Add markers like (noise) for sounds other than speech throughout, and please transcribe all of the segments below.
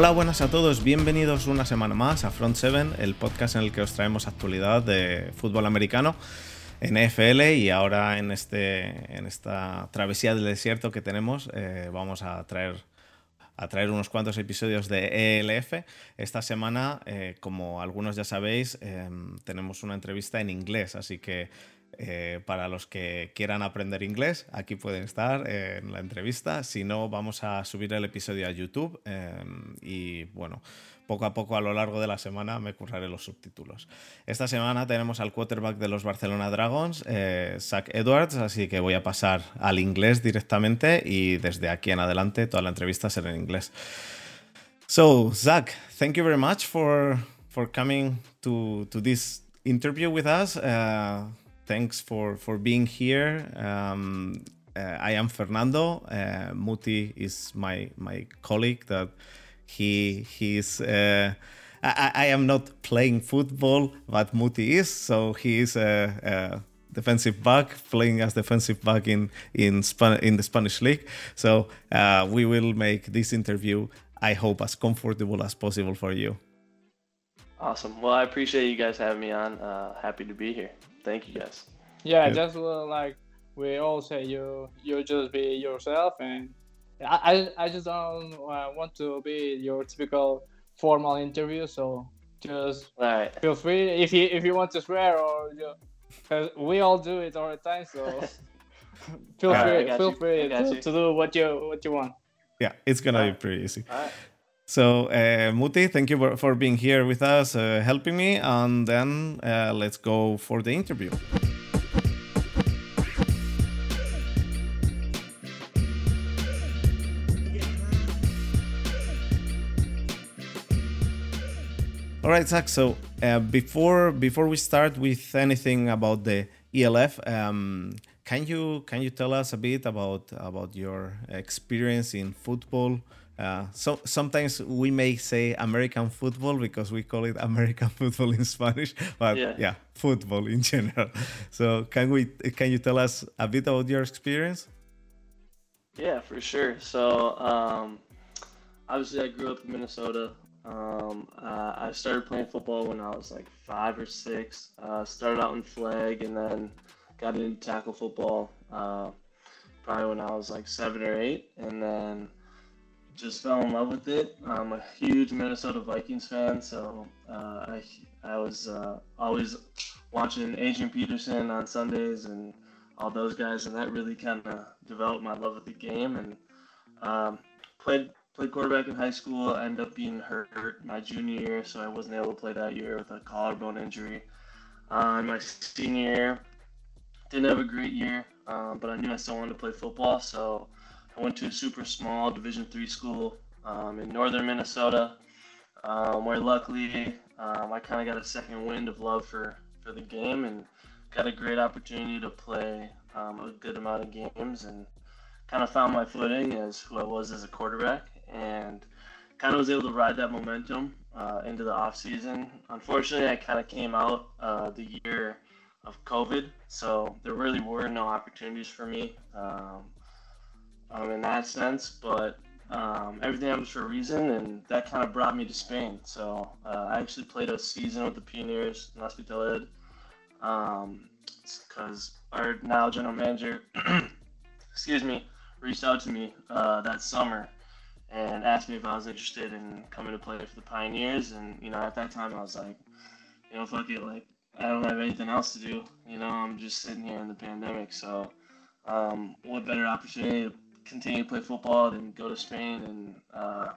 Hola, buenas a todos, bienvenidos una semana más a Front 7, el podcast en el que os traemos actualidad de fútbol americano, NFL y ahora en, este, en esta travesía del desierto que tenemos eh, vamos a traer, a traer unos cuantos episodios de ELF. Esta semana, eh, como algunos ya sabéis, em, tenemos una entrevista en inglés, así que eh, para los que quieran aprender inglés, aquí pueden estar eh, en la entrevista. Si no, vamos a subir el episodio a YouTube eh, y bueno, poco a poco a lo largo de la semana me curraré los subtítulos. Esta semana tenemos al quarterback de los Barcelona Dragons, Zach Edwards, así que voy a pasar al inglés directamente y desde aquí en adelante toda la entrevista será en inglés. So, Zach, thank you very much for, for coming to, to this interview with us. Thanks for for being here. Um, uh, I am Fernando. Uh, Muti is my my colleague. That he he's. Uh, I, I am not playing football, but Muti is. So he is a, a defensive back, playing as defensive back in in Span- in the Spanish league. So uh, we will make this interview. I hope as comfortable as possible for you. Awesome. Well, I appreciate you guys having me on. Uh, happy to be here. Thank you guys. Yeah, just uh, like we all say, you you just be yourself, and I I just don't uh, want to be your typical formal interview. So just right. feel free if you if you want to swear or because we all do it all the time. So (laughs) feel free right, feel you. free to, to, do what you what you want. Yeah, it's gonna be pretty easy. So, uh, Muti, thank you for being here with us, uh, helping me, and then uh, let's go for the interview. All right, Zach. So uh, before before we start with anything about the ELF, um, can you can you tell us a bit about about your experience in football? Uh, so sometimes we may say American football because we call it (laughs) American football in Spanish, but yeah, yeah football in general. (laughs) So can we can you tell us a bit about your experience? Yeah, for sure. So um, obviously, I grew up in Minnesota. Um, uh, I started playing football when I was like five or six. Uh, started out in flag and then got into tackle football uh, probably when I was like seven or eight, and then just fell in love with it. I'm a huge Minnesota Vikings fan, so uh, I I was uh, always watching Adrian Peterson on Sundays and all those guys, and that really kind of developed my love of the game and um, played played quarterback in high school. I ended up being hurt my junior year, so I wasn't able to play that year with a collarbone injury. Uh, my senior year, didn't have a great year, um, but I knew I still wanted to play football, so I went to a super small Division three school um, in northern Minnesota, um, where luckily um, I kind of got a second wind of love for, for the game and got a great opportunity to play um, a good amount of games and kind of found my footing as who I was as a quarterback and kind of was able to ride that momentum uh, into the off season. Unfortunately, I kind of came out uh, the year of COVID, so there really were no opportunities for me um, um, in that sense. But um, everything happens for a reason, and that kind of brought me to Spain. So uh, I actually played a season with the Pioneers in Hospitalet because our now general manager, (clears throat) excuse me, reached out to me uh, that summer and asked me if I was interested in coming to play for the Pioneers. And you know, at that time, I was like, you know, fuck it, like I don't have anything else to do. You know, I'm just sitting here in the pandemic, so um, what better opportunity to continue to play football than go to Spain and uh,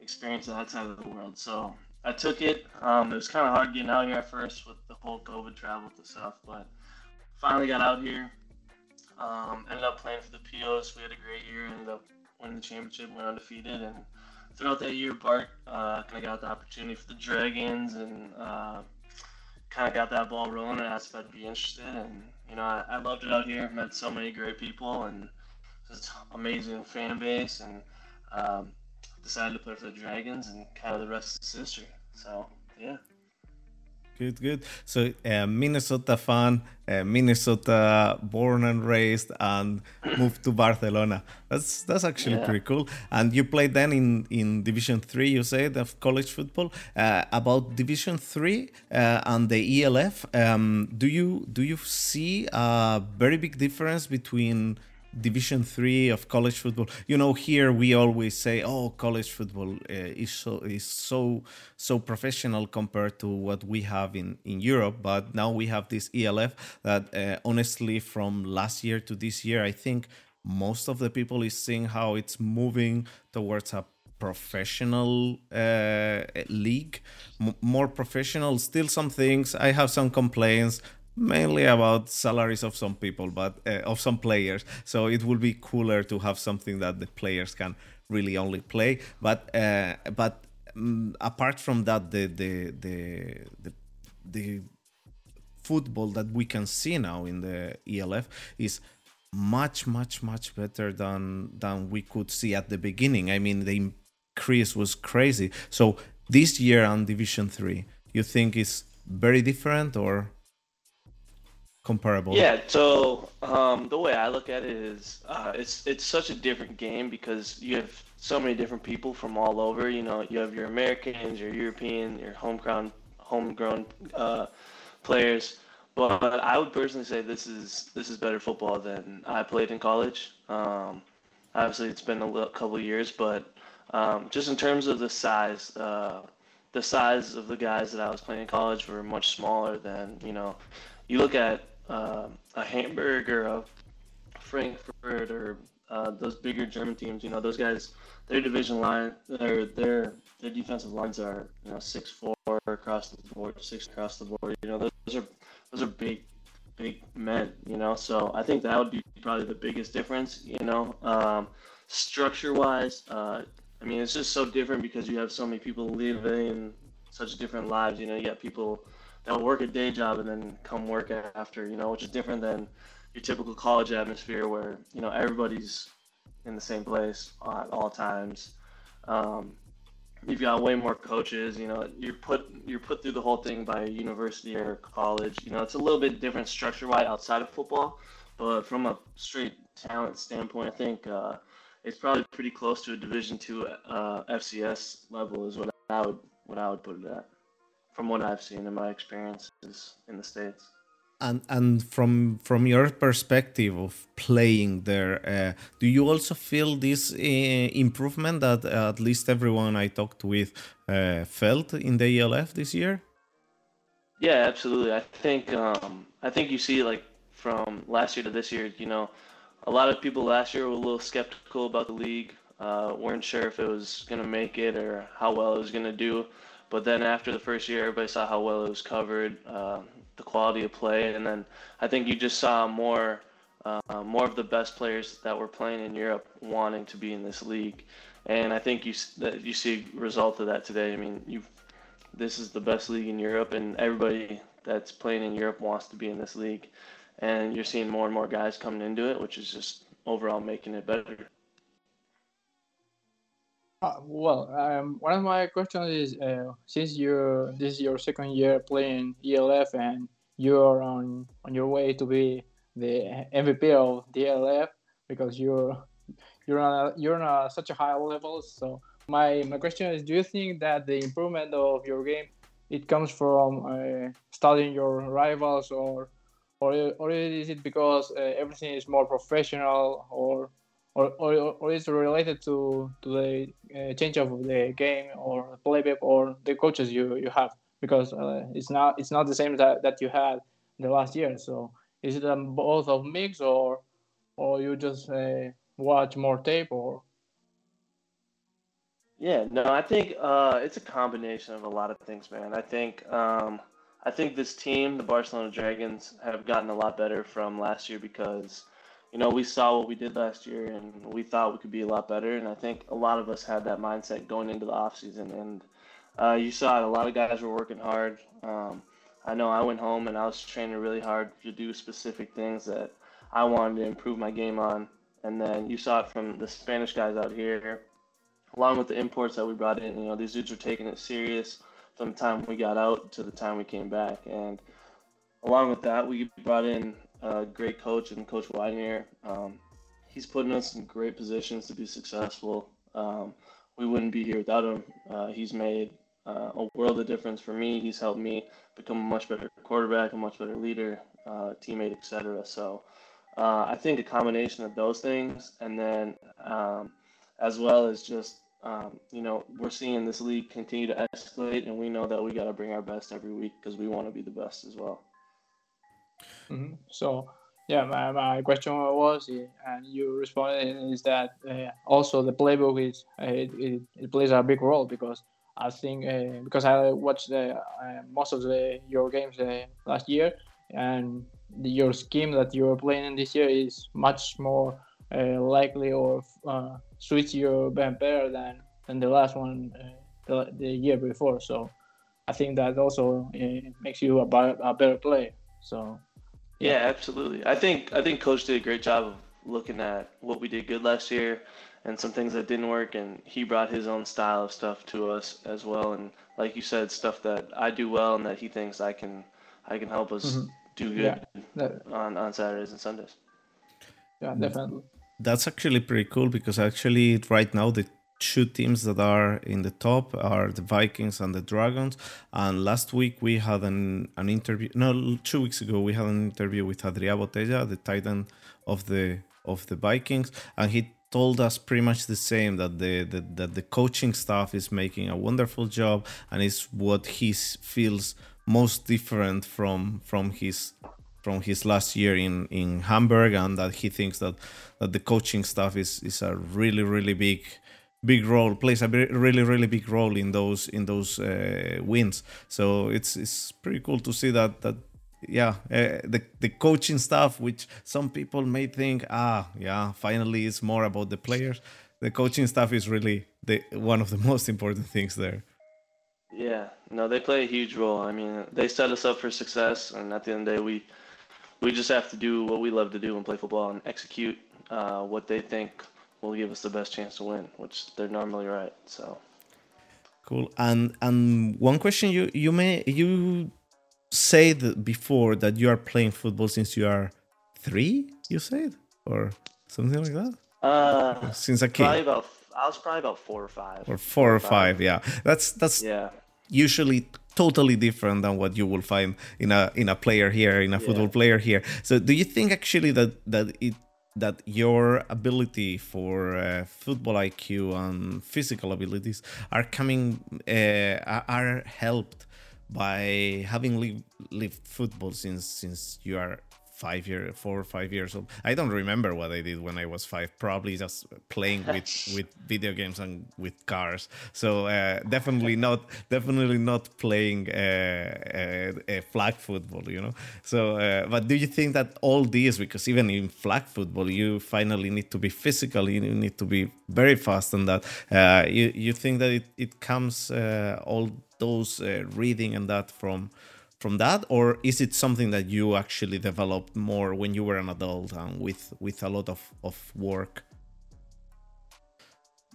experience that side of the world. So I took it. Um, it was kind of hard getting out here at first with the whole COVID travel to stuff, but finally got out here. Um, ended up playing for the POs. We had a great year. Ended up winning the championship, went undefeated, and throughout that year, Bart uh, kind of got the opportunity for the Dragons, and uh, kind of got that ball rolling, and asked if I'd be interested. And you know, I, I loved it out here. Met so many great people, and amazing fan base, and um, decided to play for the Dragons, and kind of the rest is history. So yeah. Good, good. So, uh, Minnesota fan, uh, Minnesota born and raised, and moved to Barcelona. That's that's actually yeah. pretty cool. And you played then in in Division Three. You said of college football. Uh, about Division Three uh, and the ELF, um, do you do you see a very big difference between division 3 of college football. You know here we always say oh college football uh, is so is so so professional compared to what we have in in Europe. But now we have this ELF that uh, honestly from last year to this year I think most of the people is seeing how it's moving towards a professional uh, league. M- more professional still some things. I have some complaints mainly about salaries of some people, but uh, of some players. So it would be cooler to have something that the players can really only play. But uh, but um, apart from that, the the the the, the football that we can see now in the ELF is much much much better than than we could see at the beginning. I mean, the increase was crazy. So this year on Division Three, you think is very different or? Comparable? Yeah. So um, the way I look at it is, uh, it's it's such a different game because you have so many different people from all over. You know, you have your Americans, your European, your homegrown homegrown uh, players. But I would personally say this is this is better football than I played in college. Um, obviously, it's been a little, couple years, but um, just in terms of the size, uh, the size of the guys that I was playing in college were much smaller than you know. You look at uh, a Hamburg or a Frankfurt or uh, those bigger German teams, you know, those guys, their division line, their their their defensive lines are you know six four across the board, six across the board. You know, those are those are big big men. You know, so I think that would be probably the biggest difference. You know, um, structure wise, uh, I mean, it's just so different because you have so many people living such different lives. You know, you got people they'll work a day job and then come work after, you know, which is different than your typical college atmosphere where, you know, everybody's in the same place at all times. Um, you've got way more coaches, you know, you're put you're put through the whole thing by a university or college. You know, it's a little bit different structure wise outside of football, but from a straight talent standpoint, I think uh, it's probably pretty close to a Division two uh, FCS level is what I would what I would put it at from what I've seen in my experiences in the states. And and from from your perspective of playing there, uh, do you also feel this uh, improvement that uh, at least everyone I talked with uh, felt in the ELF this year? Yeah, absolutely. I think um, I think you see like from last year to this year, you know, a lot of people last year were a little skeptical about the league, uh, weren't sure if it was going to make it or how well it was going to do. But then after the first year, everybody saw how well it was covered, uh, the quality of play, and then I think you just saw more uh, more of the best players that were playing in Europe wanting to be in this league, and I think you that you see a result of that today. I mean, you this is the best league in Europe, and everybody that's playing in Europe wants to be in this league, and you're seeing more and more guys coming into it, which is just overall making it better. Uh, well, um, one of my questions is uh, since you this is your second year playing ELF and you're on on your way to be the MVP of ELF because you're you're on a, you're on a, such a high level. So my my question is, do you think that the improvement of your game it comes from uh, studying your rivals or or or is it because uh, everything is more professional or or, or, or is related to, to the uh, change of the game or the playback or the coaches you, you have? Because uh, it's not it's not the same that, that you had the last year. So is it um, both of mix or or you just uh, watch more tape or? Yeah no i think uh, it's a combination of a lot of things man. I think um, i think this team the barcelona dragons have gotten a lot better from last year because you know, we saw what we did last year and we thought we could be a lot better. And I think a lot of us had that mindset going into the offseason. And uh, you saw it, a lot of guys were working hard. Um, I know I went home and I was training really hard to do specific things that I wanted to improve my game on. And then you saw it from the Spanish guys out here, along with the imports that we brought in. You know, these dudes were taking it serious, from the time we got out to the time we came back. And along with that, we brought in a great coach and Coach Widener. Um, he's putting us in great positions to be successful. Um, we wouldn't be here without him. Uh, he's made uh, a world of difference for me. He's helped me become a much better quarterback, a much better leader, uh, teammate, etc. So uh, I think a combination of those things, and then um, as well as just um, you know we're seeing this league continue to escalate, and we know that we got to bring our best every week because we want to be the best as well. Mm-hmm. So yeah, my, my question was, and you responded, is that uh, also the playbook is uh, it, it, it, plays a big role because I think uh, because I watched the, uh, most of the your games uh, last year, and the, your scheme that you are playing this year is much more uh, likely or suits you better than than the last one the, the year before. So I think that also makes you a, a better player. So yeah, absolutely. I think I think coach did a great job of looking at what we did good last year and some things that didn't work and he brought his own style of stuff to us as well and like you said stuff that I do well and that he thinks I can I can help us mm-hmm. do good yeah. on on Saturdays and Sundays. Yeah, definitely. That's actually pretty cool because actually right now the two teams that are in the top are the Vikings and the Dragons. And last week we had an, an interview. No, two weeks ago we had an interview with Adrià Botella, the titan of the of the Vikings, and he told us pretty much the same that the, the that the coaching staff is making a wonderful job and is what he feels most different from from his from his last year in in Hamburg and that he thinks that that the coaching staff is is a really really big big role plays a really really big role in those in those uh, wins. So it's it's pretty cool to see that that yeah uh, the the coaching stuff which some people may think ah yeah finally it's more about the players. The coaching stuff is really the one of the (laughs) most important things there. Yeah no they play a huge role. I mean they set us up for success and at the end of the day we we just have to do what we love to do and play football and execute uh, what they think will give us the best chance to win, which they're normally right. So cool. And and one question you you may you said before that you are playing football since you are three. You said or something like that. Uh, since a kid. Probably about. I was probably about four or five. Or four, or five. five. Yeah, that's that's yeah. Usually totally different than what you will find in a in a player here in a football yeah. player here. So do you think actually that that it that your ability for uh, football IQ and physical abilities are coming uh, are helped by having lived, lived football since since you are five year four or five years old. I don't remember what i did when i was five probably just playing with (laughs) with video games and with cars. So uh, definitely not definitely not playing uh, uh, flag football you know? So uh, but do you think that all these because even in flag football you finally need to be physical you need to be very fast and that uh, you you think that it, it comes uh, all those reading and that from from that or is it something that you actually developed more when you were an adult and with with a lot of of work?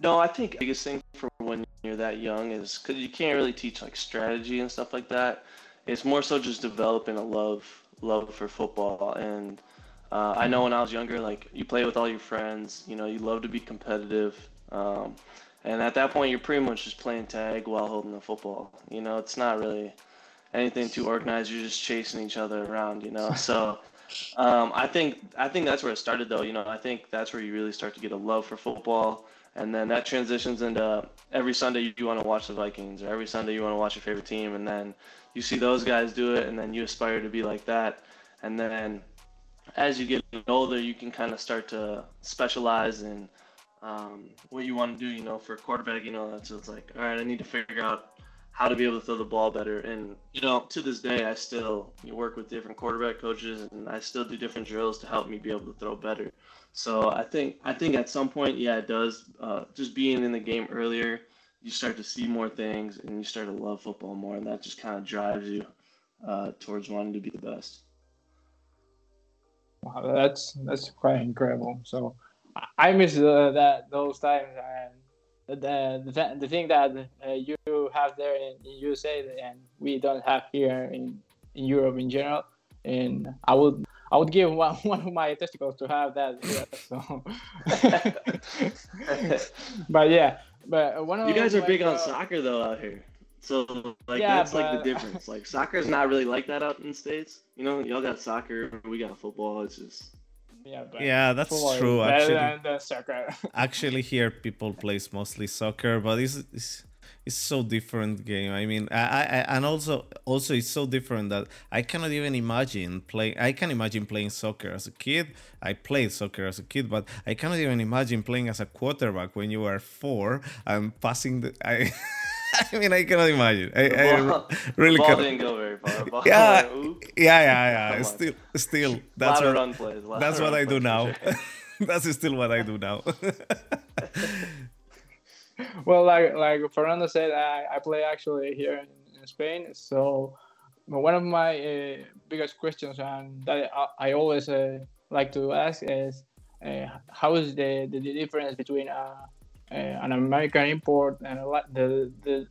No i think biggest thing for when you're that young is because you can't really teach like strategy and stuff like that. It's more so just developing a love love for football. And uh, i know when i was younger like you play with all your friends you know you love to be competitive um, and at that point you're pretty much just playing tag while holding the football. You know it's not really anything too organized. You're just chasing each other around, you know. So um, I think I think that's where it started, though. You know, I think that's where you really start to get a love for football, and then that transitions into every Sunday you want to watch the Vikings, or every Sunday you want to watch your favorite team, and then you see those guys do it, and then you aspire to be like that, and then as you get older, you can kind of start to specialize in um, what you want to do. You know, for quarterback, you know, that's just like, all right, I need to figure out how to be able to throw the ball better. And you know, to this day, I still work with different quarterback coaches, and I still do different drills to help me be able to throw better. So I think I think at some point, yeah, it does. Uh, just being in the game earlier, you start to see more things, and you start to love football more, and that just kind of drives you uh, towards wanting to be the best. Wow, that's that's quite incredible. So I miss uh, that those times, and the the, the thing that uh, you have there in, in USA and we don't have here in, in Europe in general. And I would I would give (laughs) one, one of my testicles to have that. Yeah, so. (laughs) but yeah, but one of you guys are big on soccer though out here. So like Yeah, that's like the difference. Like soccer's not really like that out in the states. You know, y'all got soccer, we got football. It's just Yeah, but Yeah, that's true. Actually, than the soccer. (laughs) actually here people plays mostly soccer but it's, it's it's so different game i mean I, I and also also it's so different that i cannot even imagine playing i can imagine playing soccer as a kid i played soccer as a kid but i cannot even imagine playing as a quarterback when you are four and passing the i (laughs) (laughs) i mean i cannot imagine i, the I ball, (laughs) really the ball cannot didn't go very far. (laughs) Ball yeah yeah yeah yeah still still that's lot what run plays. that's what run i do plays now sure. that's still what i do now well, like like Fernando said, I, I play actually here in, in Spain. So one of my uh, biggest questions and that I, I always uh, like to ask is uh, how is the, the, the difference between uh, an American import and the, the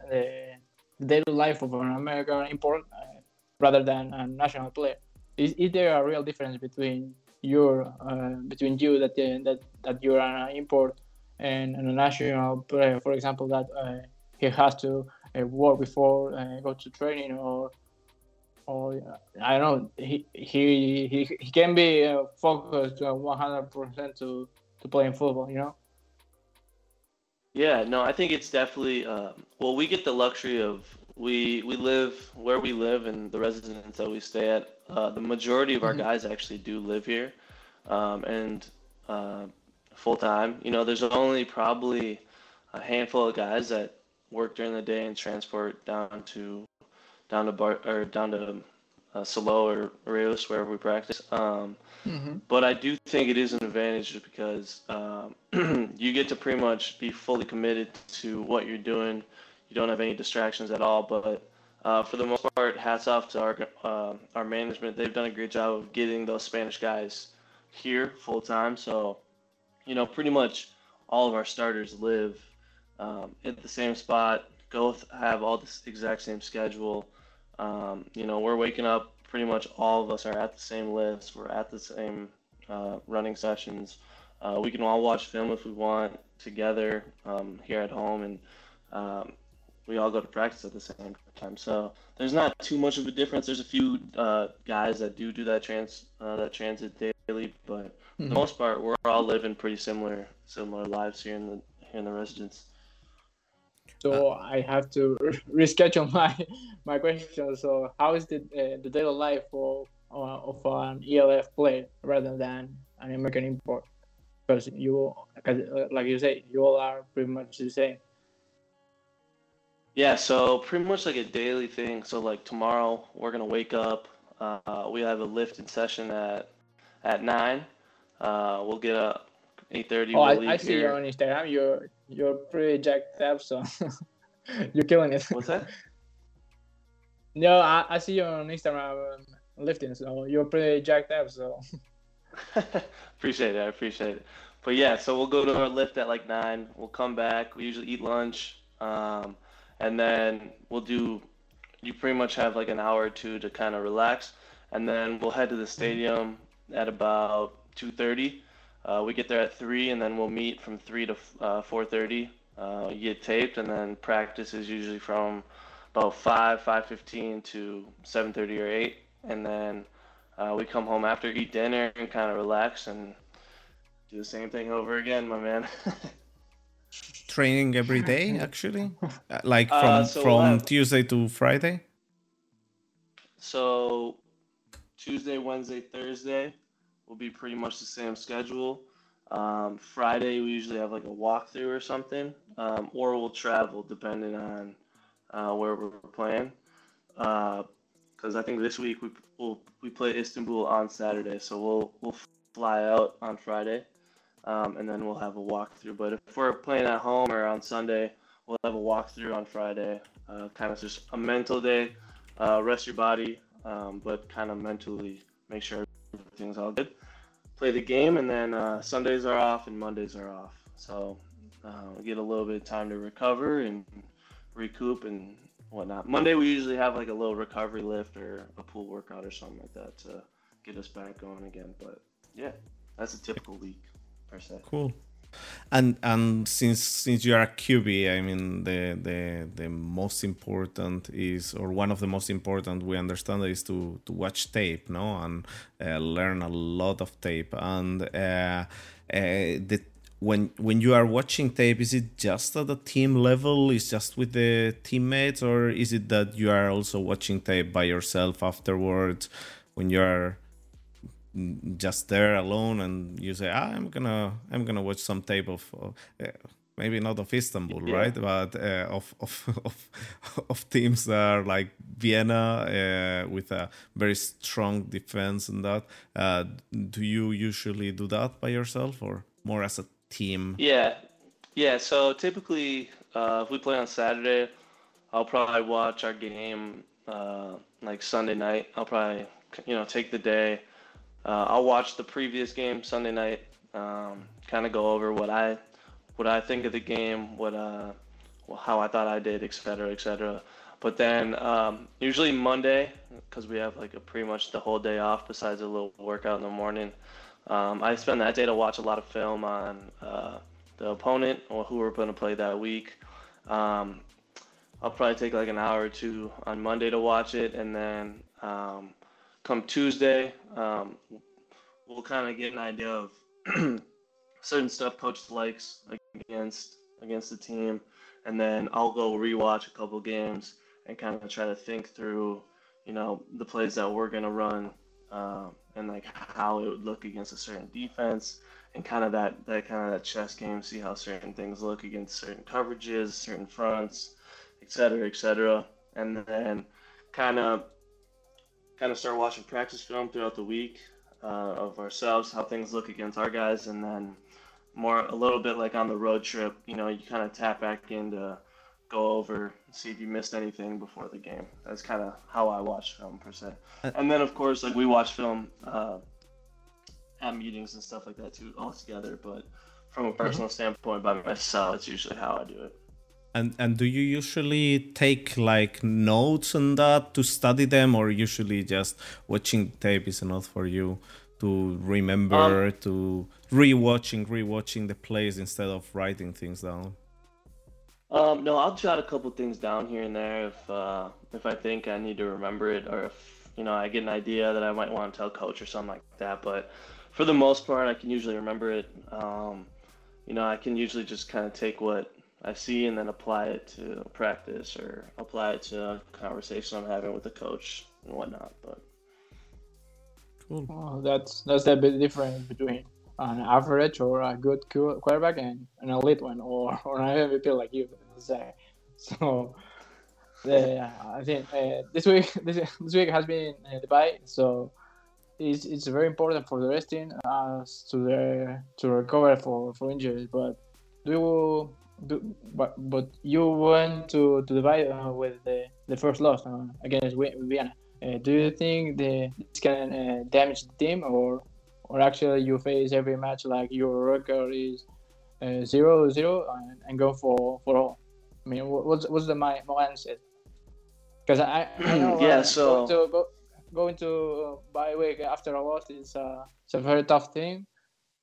the daily life of an American import uh, rather than a national player? Is, is there a real difference between your uh, between you that that that you're an import and, and a national player, for example, that he has to uh, work before uh, go to training or or uh, I don't know he he he, he can be uh, focused one hundred percent to to playing football, you know. Yeah, no, I think it's definitely. Uh, well, we get the luxury of we we live where we live and the residence that we stay at. Uh, the majority of our Mhm. guys actually do live here, um, and uh, full time. You know, there's only probably a handful of guys that work during the day and transport down to down to Bar or down to uh, Solo or Rios wherever we practice. Um, Mm-hmm. but I do think it is an advantage just because um, (clears throat) you get to pretty much be fully committed to what you're doing. You don't have any distractions at all. But uh, for the most part, hats off to our uh, our management. They've done a great job of getting those Spanish guys here full time. So, you know, pretty much all of our starters live um, at the same spot. Both have all this exact same schedule. Um, you know, we're waking up. Pretty much all of us are at the same lifts. We're at the same uh, running sessions. Uh, we can all watch film if we want together um, here at home, and um, we all go to practice at the same time. So there's not too much of a difference. There's a few uh, guys that do do that trans uh, that transit daily, but for the most part, we're all living pretty similar similar lives here in the here in the residence. So I have to (laughs) reschedule my my question. So how is the uh, the daily life of uh, of an ELF player rather than an American import? Because you, 'cause, uh, like you say, you all are pretty much the same. Yeah, so pretty much like a daily thing. So like tomorrow, we're gonna wake up. Uh, we have a lifting session at at nine. Uh, we'll get up eight thirty. Oh, we'll I, I see you here. on Instagram. You're you're pretty jacked up, so (laughs) you're killing it. What's that? (laughs) No, I, I see you on Instagram um, lifting, so you're pretty jacked up. So (laughs) appreciate it. I appreciate it. But yeah, so we'll go to our lift at like nine. We'll come back. We usually eat lunch, um, and then we'll do. You pretty much have like an hour or two to kind of relax, and then we'll head to the stadium at about two thirty. Uh, we get there at three, and then we'll meet from three to uh, four thirty. Uh, you get taped, and then practice is usually from about five, five fifteen to seven thirty or eight, and then uh, we come home after, eat dinner, and kind of relax and do the same thing over again, my man. (laughs) training every day actually Uh, like Uh, from so from we'll have- tuesday to friday so Tuesday, Wednesday, Thursday will be pretty much the same schedule. Um, Friday we usually have like a walkthrough or something, um, or we'll travel depending on uh, where we're playing. Because I think this week we we'll, we play Istanbul on Saturday, so we'll we'll fly out on Friday, um, and then we'll have a walkthrough. But if we're playing at home or on Sunday, we'll have a walkthrough on Friday. Uh, kind of just a mental day, uh, rest your body, um, but kind of mentally make sure everything's all good. Play the game, and then uh, Sundays are off and Mondays are off. So uh, get a little bit of time to recover and recoup and whatnot. Monday we usually have like a little recovery lift or a pool workout or something like that to get us back going again. But yeah, that's a typical week per se. Cool. And and since since you are a QB, I mean the the the most important is or one of the most important we understand is to to watch tape, no, and uh, learn a lot of tape. And uh, uh, the when when you are watching tape, is it just at the team level? Is just with the teammates, or is it that you are also watching tape by yourself afterwards when you are just there alone and you say ah, i'm gonna i'm gonna watch some tape of uh, maybe not of istanbul yeah. right? But uh, of, of, (laughs) of of teams that are like vienna uh, with a very strong defense and that. Uh, do you usually do that by yourself or more as a team? Yeah. Yeah so typically uh, if we play on saturday i'll probably watch our game uh, like sunday night. I'll probably you know take the day uh, I'll watch the previous game Sunday night, um, kind of go over what I what I think of the game, what uh, how I thought I did, et cetera, et cetera. But then um, usually Monday, because we have like a pretty much the whole day off besides a little workout in the morning. Um, I spend that day to watch a lot of film on uh, the opponent or who we're going to play that week. Um, I'll probably take like an hour or two on Monday to watch it, and then um, come Tuesday, um, we'll kind of get an idea of (clears throat) certain stuff coach likes against against the team, and then I'll go rewatch a couple games and kind of try to think through, you know, the plays that we're gonna run, uh, and like how it would look against a certain defense, and kind of that that kind of that chess game, see how certain things look against certain coverages, certain fronts, et cetera, et cetera, and then kind of kind of start watching practice film throughout the week uh, of ourselves, how things look against our guys, and then more a little bit like on the road trip, you know, you kind of tap back in to go over, see if you missed anything before the game. That's kind of how I watch film per se. Uh, and then of course, like we watch film uh, at meetings and stuff like that too, all together. But from a mm-hmm. personal standpoint, by myself, it's usually how I do it. And and do you usually take like notes on that to study them, or usually just watching tape is enough for you to remember, um, to rewatching, rewatching the plays instead of writing things down? Um, no, I'll jot a couple things down here and there if uh, if I think I need to remember it, or if you know I get an idea that I might want to tell coach or something like that. But for the most part, I can usually remember it. Um, you know, I can usually just kind of take what I see and then apply it to practice or apply it to a conversation I'm having with the coach and whatnot. But cool. Oh, that's that's the bit difference between an average or a good quarterback and an elite one or, or an MVP like you say. (laughs) So the, I think uh, this week (laughs) this, this week has been uh, the bye, so it's, it's very important for the resting us to the to recover for, for injuries. But do you but but you went to to Dubai uh, with the, the first loss uh, against Vienna. Uh, do you think the, this can uh, damage the team, or or actually you face every match like your record is uh, zero zero and, and go for for all? I mean, what's what's the my mindset? Because I, I (clears throat) know, yeah, so to go, going to bye week after a loss is uh, it's a very tough thing.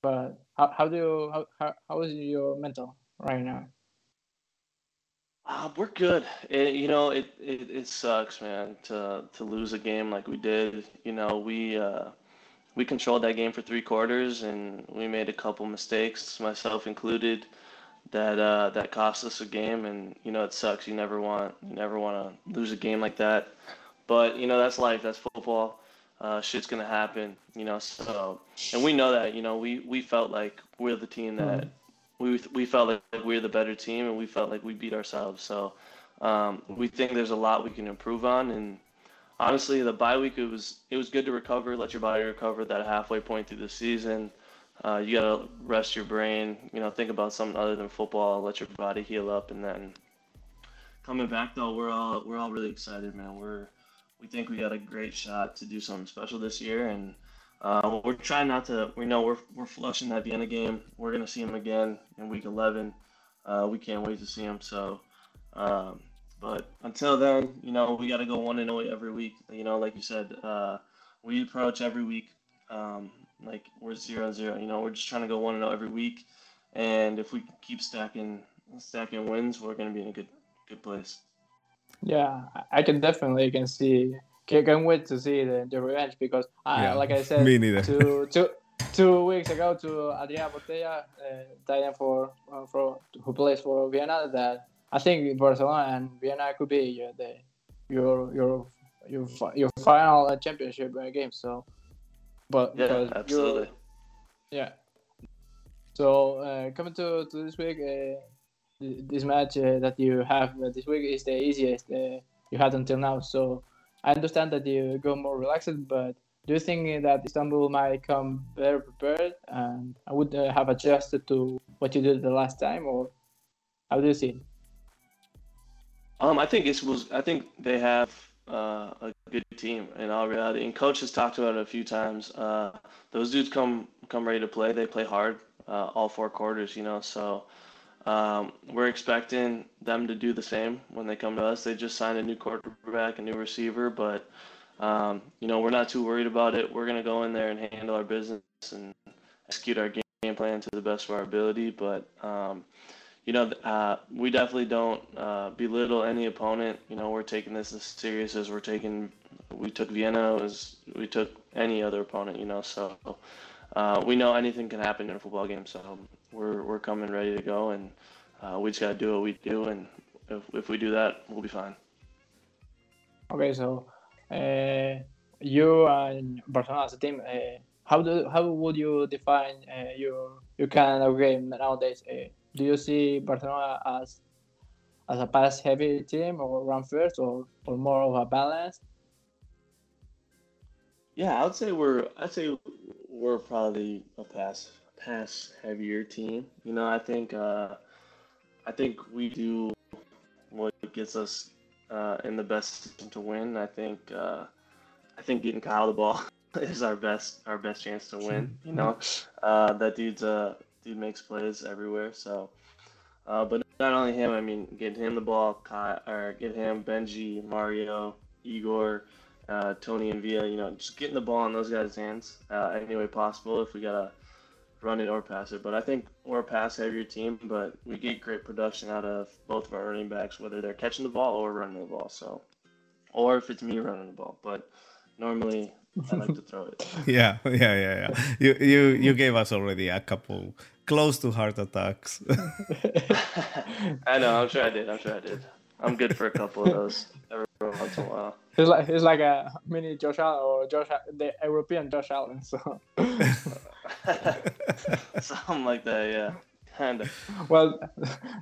But how, how do you how, how, how is your mental? Right now? Uh, we're good. It, you know, it, it, it sucks, man, to to lose a game like we did. You know, we uh, we controlled that game for three quarters, and we made a couple mistakes, myself included, that uh, that cost us a game. And you know, it sucks. You never want you never want to lose a game like that. But you know, that's life. That's football. Uh, shit's gonna happen. You know, so and we know that. You know, we we felt like we're the team that. We we felt like we were the better team and we felt like we beat ourselves. So um, we think there's a lot we can improve on. And honestly, the bye week it was it was good to recover, let your body recover that halfway point through the season. Uh, you gotta rest your brain, you know, think about something other than football, let your body heal up, and then coming back though, we're all we're all really excited, man. We're we think we got a great shot to do something special this year, and uh, we're trying not to. We know we're we're flushing that Vienna game. We're gonna see him again in week 11. uh, we can't wait to see him. So, um, but until then, you know, we got to go one and zero every week. You know, like you said, uh, we approach every week um, like we're zero and zero. You know, we're just trying to go one and zero every week, and if we keep stacking stacking wins, we're gonna be in a good good place. Yeah, I can definitely can see can't wait to see the, the revenge because I, yeah, like I said, me neither. two, two, two weeks ago to Adrian Botella, uh, for uh, for who plays for Vienna, that I think Barcelona and Vienna could be uh, the your your your your final championship game. So, but yeah, absolutely, yeah. So uh, coming to, to this week, uh, this match uh, that you have this week is the easiest you had until now. So I understand that you go more relaxed, but do you think that Istanbul might come better prepared and I would uh, have adjusted to what you did the last time, or how do you see it? Um, I think it was. I think they have uh, a good team in all reality, and coach has talked about it a few times. Uh, those dudes come come ready to play. They play hard uh, all four quarters, you know. So um, we're expecting them to do the same when they come to us. They just signed a new quarterback, a new receiver, but um, you know we're not too worried about it. We're gonna go in there and handle our business and execute our game plan to the best of our ability. But um, you know, uh, we definitely don't uh, belittle any opponent. You know, we're taking this as serious as we're taking. We took Vienna as we took any other opponent. You know, so uh, we know anything can happen in a football game. So we're we're coming ready to go, and uh, we just got to do what we do, and if, if we do that, we'll be fine. Okay, so uh, you and Barcelona as a team, uh, how do how would you define uh, your your kind of game nowadays? Uh, do you see Barcelona as as a pass heavy team or run first, or, or more of a balance? Yeah, I'd say we're I'd say we're probably a pass pass heavier team. You know, I think uh, I think we do what gets us uh, in the best position to win. I think uh, I think getting Kyle the ball (laughs) is our best our best chance to win. You know, (laughs) uh, that dude's uh, dude makes plays everywhere. So, uh, but not only him. I mean, get him the ball, Kyle, or get him Benji, Mario, Igor. Uh, Tony and Via, you know, just getting the ball in those guys' hands uh, any way possible. If we gotta run it or pass it. But I think we're a pass heavier team, but we get great production out of both of our running backs, whether they're catching the ball or running the ball. So, or if it's me running the ball. But normally I like to throw it. (laughs) yeah, yeah, yeah, yeah. You you you gave us already a couple close to heart attacks. (laughs) I know. I'm sure I did. I'm sure I did. I'm good for a couple of those every once in a while. He's like he's like a mini Josh Allen or Josh the European Josh Allen. So (laughs) (laughs) something like that, yeah, kind of. Well,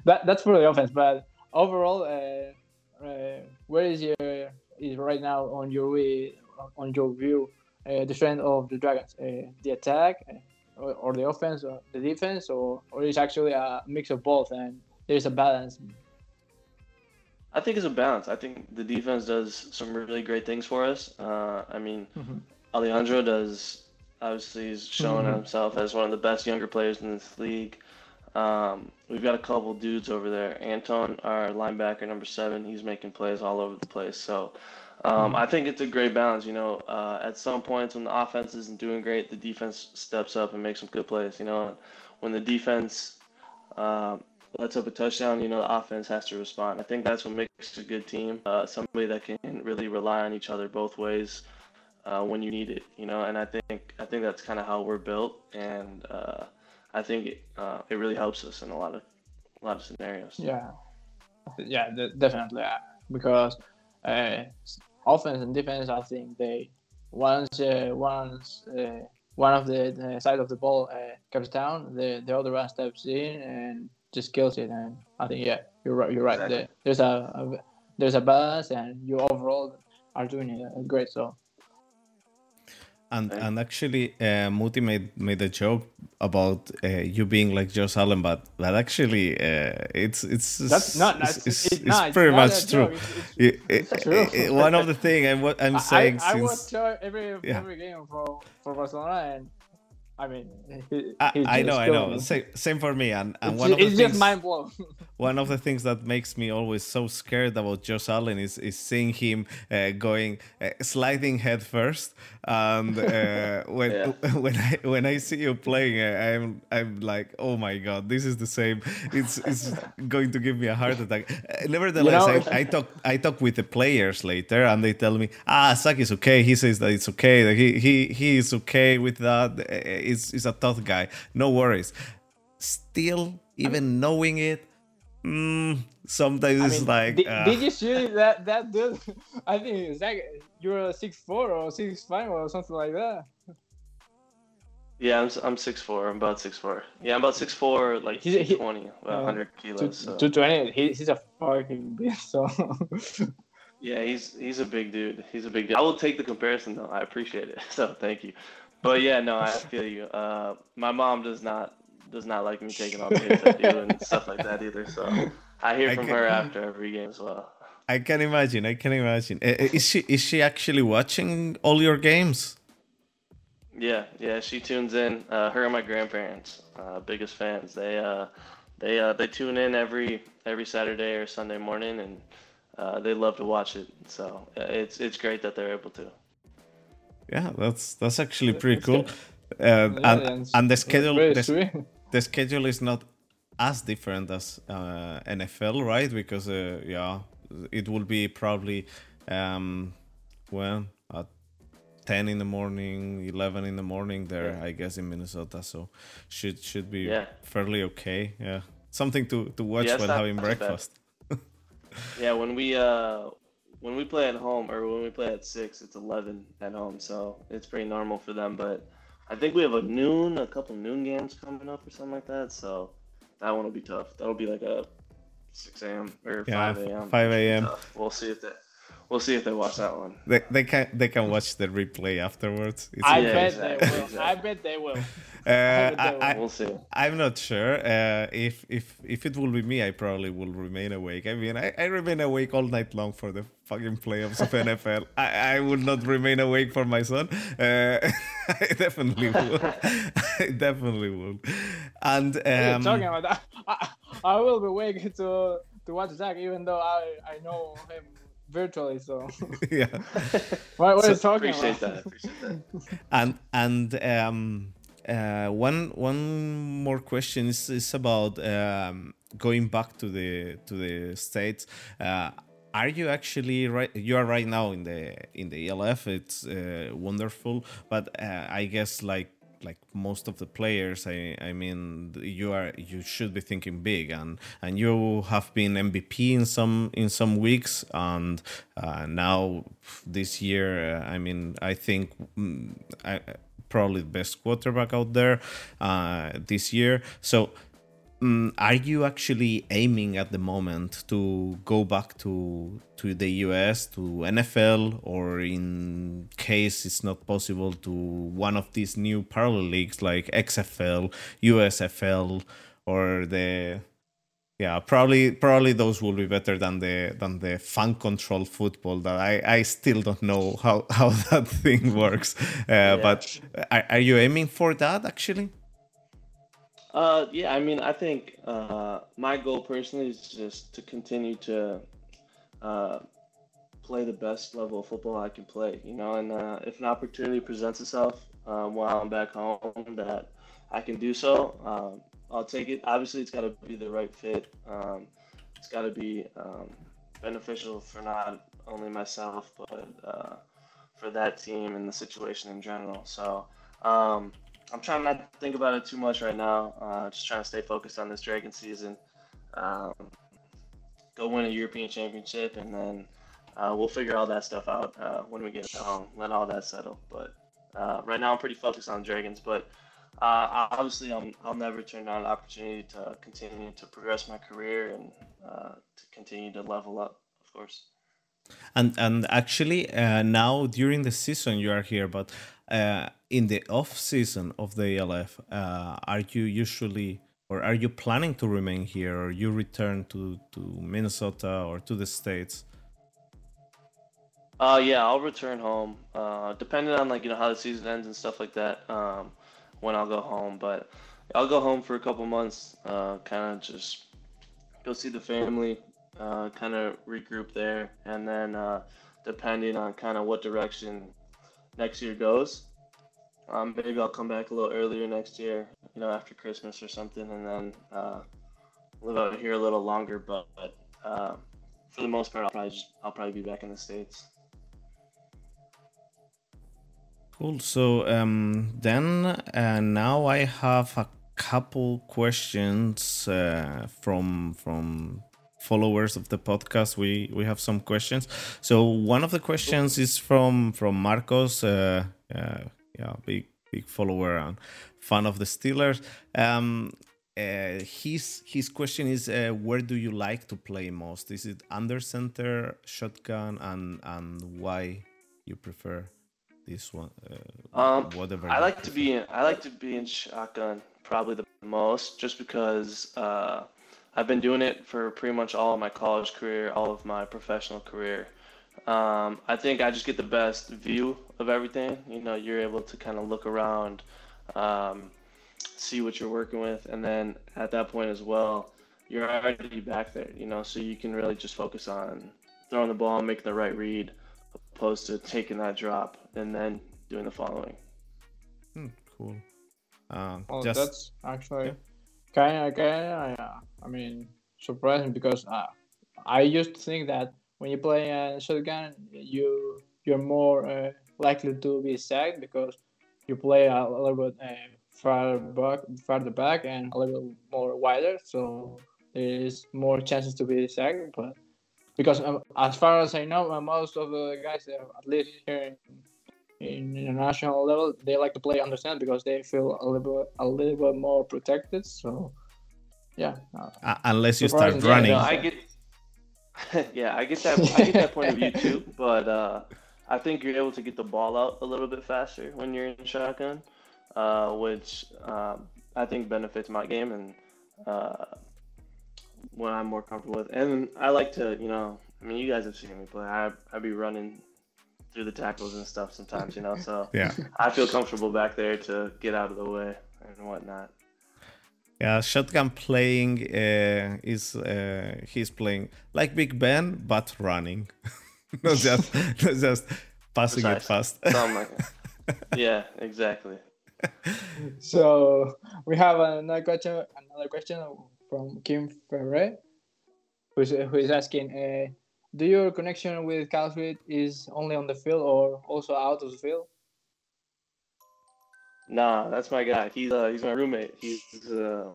that that's for the offense, but overall, uh, uh, where is your is right now on your way on your view uh, the strength of the Dragons? Uh, the attack, uh, or, or, the offense, or the defense, or or is actually a mix of both, and there's a balance I think it's a balance. I think the defense does some really great things for us. Uh, I mean, mm-hmm. Alejandro does obviously he's showing mm-hmm. himself as one of the best younger players in this league. Um, we've got a couple dudes over there. Anton, our linebacker number seven, he's making plays all over the place. So um, mm-hmm. I think it's a great balance. You know, uh, at some points when the offense isn't doing great, the defense steps up and makes some good plays. You know, when the defense uh, lets up a touchdown, you know, the offense has to respond. I think that's what makes a good team. Uh, somebody that can really rely on each other both ways uh, when you need it, you know. And I think I think that's kind of how we're built, and uh, I think it, uh, it really helps us in a lot of a lot of scenarios. Yeah, yeah, definitely. Because uh, offense and defense, I think they once uh, once one of the, side of the ball comes down, the the other one steps in and just kills it. And I think yeah, you're right. You're right. Exactly. There's a, a, there's a balance, and you overall are doing it great. So. And and actually, uh, Muti made made a joke about uh, you being like Josh Allen, but but actually, uh, it's it's that's not it's, it's, it's, it's pretty much (laughs) true. It, it, true. one of the thing what I'm (laughs) saying I, since watch every yeah. every game for for Barcelona, and I mean, he, I, I know, I know. Same, same for me. And, and it's, one of the it's things, just mind blown. (laughs) one of the things that makes me always so scared about Josh Allen is is seeing him uh, going uh, sliding head first. And uh, (laughs) when yeah. (laughs) when I when I see you playing, I'm I'm like, oh my god, this is the same. It's it's going to give me a heart attack. Nevertheless, you know, I, I talk I talk with the players later, and they tell me, ah, Zach is okay. He says that it's okay. That he he he is okay with that is is a tough guy. No worries. Still, even knowing it, mm, sometimes I mean, it's like. Did, uh, did, you see (laughs) that that dude? (laughs) I think it's like you're six four or six five or something like that. Yeah, I'm I'm six four. I'm about six four. Yeah, I'm about six four, like he's, he, twenty, about uh, hundred kilos. Two, so. Two twenty. He, he's a fucking beast. So. (laughs) yeah, he's he's a big dude. He's a big dude. I will take the comparison though. I appreciate it. So thank you. But yeah, no, I feel you. Uh, my mom does not does not like me taking all the hits I do and stuff like that either. So I hear from I her after every game as well. I can imagine. I can imagine. Is she is she actually watching all your games? Yeah, yeah, she tunes in. Uh, her and my grandparents, uh, biggest fans. They uh, they uh, they tune in every every Saturday or Sunday morning, and uh, they love to watch it. So uh, it's it's great that they're able to yeah, that's that's actually pretty cool. Uh, and, and the schedule the, the, schedule is not as different as uh, NFL, right? Because uh, yeah, it will be probably um, well at ten in the morning, eleven in the morning there, yeah. I guess in Minnesota. So should should be yeah. fairly okay. Yeah, something to to watch when having breakfast. (laughs) yeah, when we uh when we play at home or when we play at six, it's eleven at home, so it's pretty normal for them. But I think we have a noon, a couple noon games coming up or something like that. So that one will be tough. That'll be like a six a.m. or yeah, five a.m. Five a.m. We'll see if that we'll see if they watch that one. They, they can they can watch the replay afterwards. It's I bet exactly. they will. I bet they will. Uh, I, we'll see. I'm not sure. Uh, if if if it will be me, I probably will remain awake. I mean, I, I remain awake all night long for the fucking playoffs of NFL. (laughs) I, I would not remain awake for my son. Uh, (laughs) I definitely will. (laughs) I definitely will. And um, talking about that, I, I will be awake to to watch Zach, even though I I know him virtually. So (laughs) yeah, (laughs) what, what so, is talking appreciate about? That, appreciate that. (laughs) And and um, uh, one one more question is, is about um, going back to the to the states. Uh, are you actually right? You are right now in the in the ELF. It's uh, wonderful, but uh, I guess like like most of the players i i mean you are you should be thinking big and and you have been mvp in some in some weeks and uh, now this year uh, i mean i think mm, I, probably the best quarterback out there uh, this year. So Mm, are you actually aiming at the moment to go back to to the US to NFL or in case it's not possible to one of these new parallel leagues like XFL, USFL or the yeah probably probably those will be better than the than the fan control football that I, I still don't know how (laughs) how that thing works uh, yeah. but are, are you aiming for that actually uh, yeah, I mean, I think uh, my goal personally is just to continue to uh, play the best level of football I can play, you know, and uh, if an opportunity presents itself um, while I'm back home that I can do so, um, I'll take it. Obviously, it's got to be the right fit. Um, it's got to be um, beneficial for not only myself, but uh, for that team and the situation in general. So, um, I'm trying not to think about it too much right now. Uh, just trying to stay focused on this Dragon season. Um, go win a European Championship, and then uh, we'll figure all that stuff out uh, when we get home. Let all that settle. But uh, right now, I'm pretty focused on Dragons. But uh, obviously, i will never turn down an opportunity to continue to progress my career and uh, to continue to level up, of course. And and actually, now during the season you are here, but in the off season of the ELF, uh, are you usually or are you planning to remain here or you return to, to Minnesota or to the States? Uh, yeah, I'll return home. Uh, depending on like you know how the season ends and stuff like that. Um, when I'll go home, but I'll go home for a couple months, uh, kind of just go see the family, uh, kind of regroup there, and then uh, depending on kind of what direction next year goes, um, maybe I'll come back a little earlier next year, you know, after Christmas or something, and then uh, live out here a little longer. But, but uh, for the most part, I'll probably just, I'll probably be back in the states. Cool. So um, then uh, now I have a couple questions uh, from from followers of the podcast. We we have some questions. So one of the questions is from from Marcos. Uh, uh, yeah, big big follower and fan of the Steelers. Um, uh, his his question is uh, where do you like to play most? Is it under center, shotgun, and and why you prefer this one? Uh, Um, whatever. I like to be in, I like to be in shotgun probably the most, just because uh, I've been doing it for pretty much all of my college career, all of my professional career. Um, I think I just get the best view of everything. You know, you're able to kind of look around, um, see what you're working with, and then at that point as well, you're already back there. You know, so you can really just focus on throwing the ball, making the right read, opposed to taking that drop and then doing the following. Hmm, cool. Uh, Well, just that's actually kind of, kind of, I mean, surprising because uh, I used to think that when you play a shotgun, you you're more uh, likely to be sacked because you play a, a little bit uh, far back, farther back and a little more wider, so there is more chances to be sacked. But because um, as far as I know, uh, most of the guys, uh, at least here in in international level, they like to play under center because they feel a little bit, a little bit more protected. So, yeah, uh, uh, unless you start running. I get. (laughs) yeah, I get that. I get that point of view too, (laughs) but uh, I think you're able to get the ball out a little bit faster when you're in shotgun, uh, which um, I think benefits my game and uh, what I'm more comfortable with. And I like to, you know, I mean, you guys have seen me play. I I be running through the tackles and stuff sometimes, you know. So yeah. I feel comfortable back there to get out of the way and whatnot. Yeah, shotgun playing uh, is uh, he's playing like Big Ben but running, (laughs) not just (laughs) not just passing it fast. Something like that. (laughs) Yeah, exactly. so we have another question. Another question from Kim Ferre, who's who is asking, uh, do your connection with Kyle Sweet is only on the field or also out of the field? Nah, that's my guy. He's uh, he's my roommate. He's uh,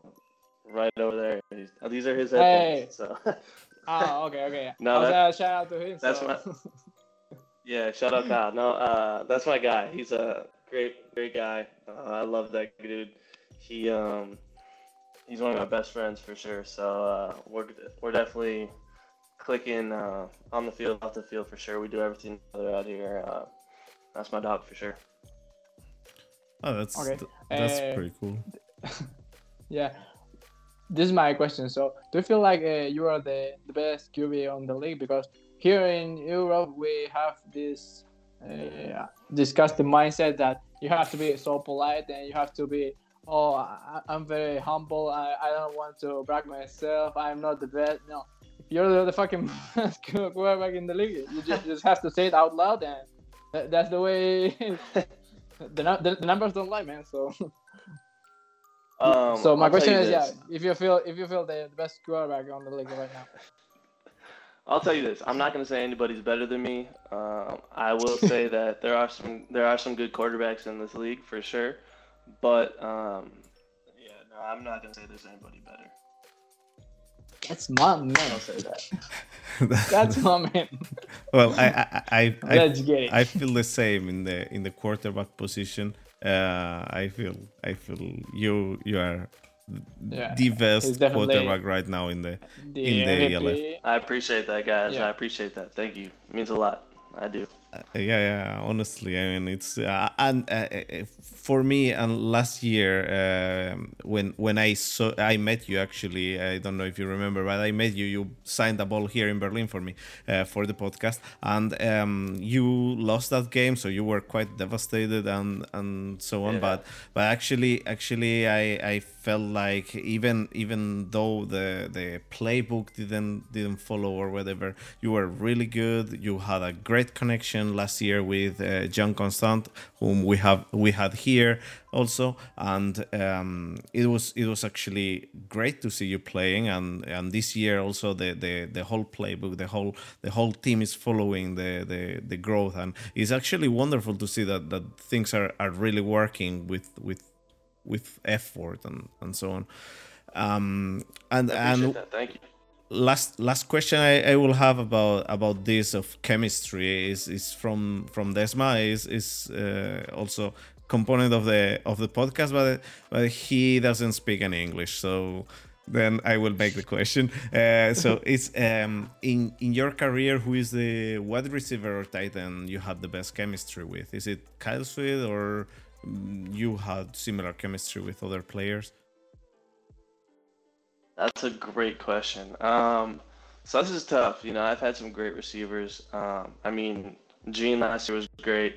right over there. He's, uh, these are his Hey. headphones. So (laughs) Ah, okay, okay. (laughs) No, that- a shout out to him. that's so. my- (laughs) yeah, shout out Kyle. No, uh, that's my guy. He's a great great guy. Uh, I love that dude. He um he's one of my best friends for sure. So uh, we're we're definitely clicking uh, on the field, off the field for sure. We do everything together out here. Uh, that's my dog for sure. Oh, that's Okay. th- that's Uh, pretty cool. (laughs) yeah. This is my question. So, do you feel like uh, you are the, the best QB on the league? Because here in Europe, we have this uh, discussed the mindset that you have to be so polite and you have to be, oh, I, I'm very humble. I, I don't want to brag myself. I'm not the best. No, if you're the, the fucking (laughs) best quarterback in the league, you just, just have to say it out loud, and that, that's the way. (laughs) the, the, the numbers don't lie, man. So. (laughs) Um, so my I'll question is, yeah, if you feel if you feel the, the best quarterback on the league right now, (laughs) I'll tell you this. I'm not going to say anybody's better than me. Um, I will say (laughs) that there are some there are some good quarterbacks in this league for sure, but um, yeah, no, I'm not going to say there's anybody better. That's my man. I'll say (laughs) that. That's my man. well, I I I, I, Let's get it. I feel the same in the in the quarterback position. Uh, I feel I feel you you are Yeah, the best quarterback right now in the The in the MVP. I appreciate that, guys. Yeah. I appreciate that. Thank you. It means a lot. I do. Yeah, yeah. Honestly, I mean, it's uh, and uh, uh for me, and last year uh, when when I saw I met you actually, I don't know if you remember, but I met you. You signed a ball here in Berlin for me uh, for the podcast, and um, you lost that game, so you were quite devastated and and so on. Yeah. But but actually, actually, I I felt like even even though the the playbook didn't didn't follow or whatever, you were really good. You had a great connection last year with uh, John Constant, whom we have we had here also, and um, it was it was actually great to see you playing. And and this year also the the, the whole playbook, the whole the whole team is following the the, the growth, and it's actually wonderful to see that that things are, are really working with with with effort and and so on. Um, and and that. thank you. Last last question I, I will have about about this of chemistry is is from from Desma is is uh, also component of the of the podcast, but but he doesn't speak any English, so then I will make the question. Uh, so (laughs) it's um, in in your career, who is the wide receiver or tight end you have the best chemistry with? Is it Kyle Sweet or you had similar chemistry with other players? That's a great question. Um, so this is tough. You know, I've had some great receivers. Um, I mean, Gene last year was great.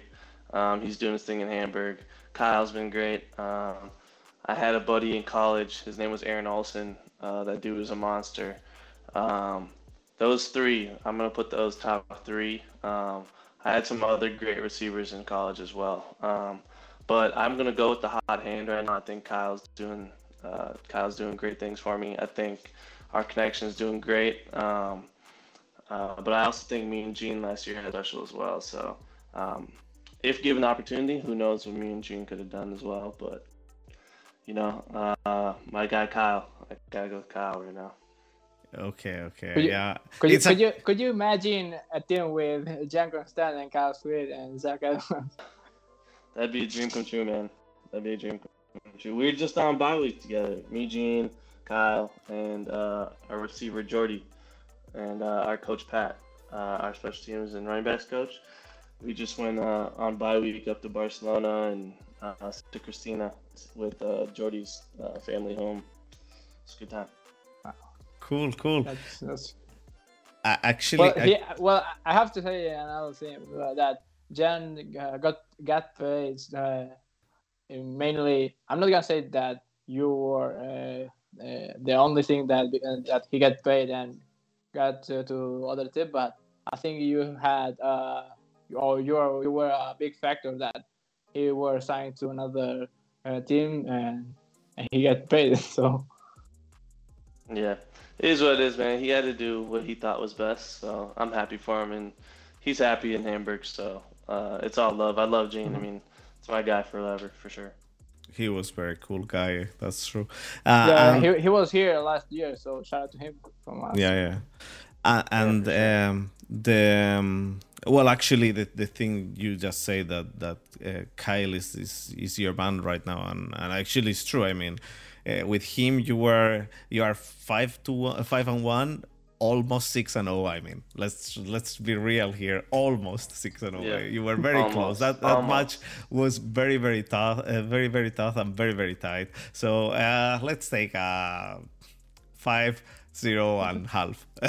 Um, he's doing his thing in Hamburg. Kyle's been great. Um, I had a buddy in college. His name was Aaron Olson. Uh, that dude was a monster. Um, those three, I'm gonna put those top three. Um, I had some other great receivers in college as well. Um, but I'm gonna go with the hot hand right now. I think Kyle's doing uh, Kyle's doing great things for me. I think our connection is doing great. Um, uh, but I also think me and Gene last year had special as well. So um, if given the opportunity, who knows what me and Gene could have done as well. But you know, uh, my guy Kyle, I gotta go with Kyle right now. Okay, okay, could you, yeah. Could you, could you could you imagine a team with Jan Constant and Kyle Sweet and Zach Edwards? That'd be a dream come true, man. That'd be a dream come true. We were just on bye week together. Me, Gene, Kyle, and uh, our receiver Jordy, and uh, our coach Pat, uh, our special teams and running backs coach. We just went uh, on bye week up to Barcelona and uh, to Christina with uh, Jordy's family home. It's a good time. Cool, cool. That's, that's... actually, well, I... He, well, I have to say another thing that Jan uh, got got paid uh, mainly. I'm not gonna say that you were uh, uh the only thing that uh, that he got paid and got to, to other tip, but I think you had uh, or you were you were a big factor that he were signed to another team and and he got paid. (laughs) So yeah, it is what it is, man. He had to do what he thought was best, so I'm happy for him, and he's happy in Hamburg. So uh, it's all love. I love Gene. Mm-hmm. I mean, it's my guy forever for sure. He was very cool guy. That's true. Uh, yeah, and, he, he was here last year, so shout out to him from us. Yeah, yeah. Uh, and yeah, um, the um, well, actually, the, the thing you just say that that uh, Kyle is, is is your band right now, and, and actually it's true. I mean, uh, with him, you were you are five to one, five and one almost six and zero. Oh, I mean, let's let's be real here. Almost six and zero. Oh. Yeah. You were very almost. close. That that almost. match was very very tough, uh, very very tough, and very very tight. So uh, let's take a five zero and (laughs) half. (laughs)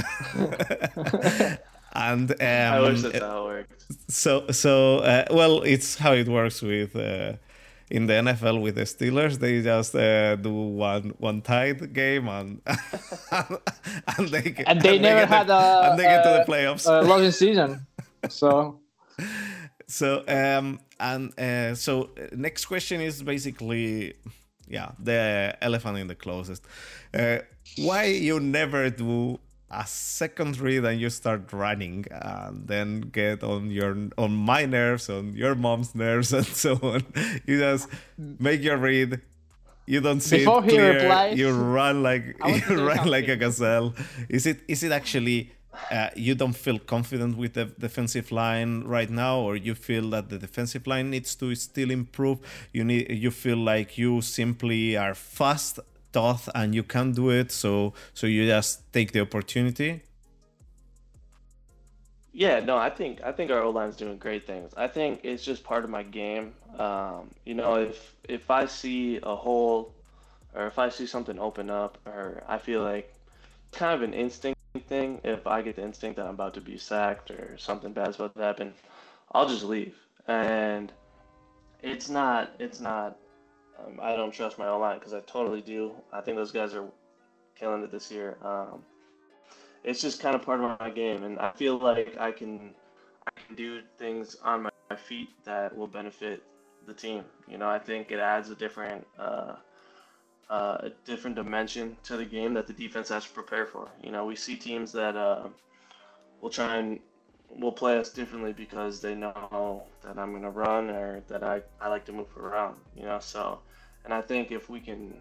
and um, I wish that's how it works. So so uh, well, it's how it works with uh, in the NFL with the Steelers, they just uh, do one one tight game and (laughs) and they get, and they and never they had a and they get to the playoffs. A losing season, so (laughs) so um and uh, so uh, next question is basically yeah the elephant in the closest. Uh, why you never do a second read and you start running and then get on your on my nerves on your mom's nerves (laughs) and so on. You just make your read. You don't see Before it clear. replies, you run like (laughs) you run like a gazelle. Is it is it actually uh, you don't feel confident with the defensive line right now or you feel that the defensive line needs to still improve? You need you feel like you simply are fast tough and you can't do it so so you just take the opportunity Yeah, no, I think I think our O line's doing great things. I think it's just part of my game. Um, you know, if if I see a hole or if I see something open up or I feel like kind of an instinct thing, if I get the instinct that I'm about to be sacked or something bad's about to happen, I'll just leave. And it's not it's not um, I don't trust my O line because I totally do. I think those guys are killing it this year. Um, it's just kind of part of my game, and I feel like I can I can do things on my, my feet that will benefit the team. You know, I think it adds a different uh, uh, a different dimension to the game that the defense has to prepare for. You know, we see teams that uh, will try and will play us differently because they know that I'm going to run or that I, I like to move around, you know. So, and I think if we can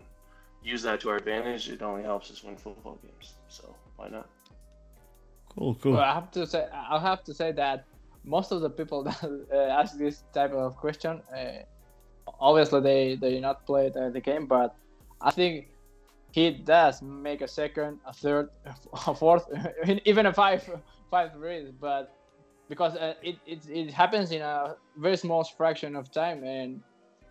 use that to our advantage, it only helps us win football games. So, why not? Cool, cool. Well, I have to say, I'll have to say that most of the people (laughs) that uh, ask this type of question, uh, obviously they they not play the, the game, but I think he does make a second, a third, a fourth, (laughs) even a five, five reads, but because uh, it, it it happens in a very small fraction of time, and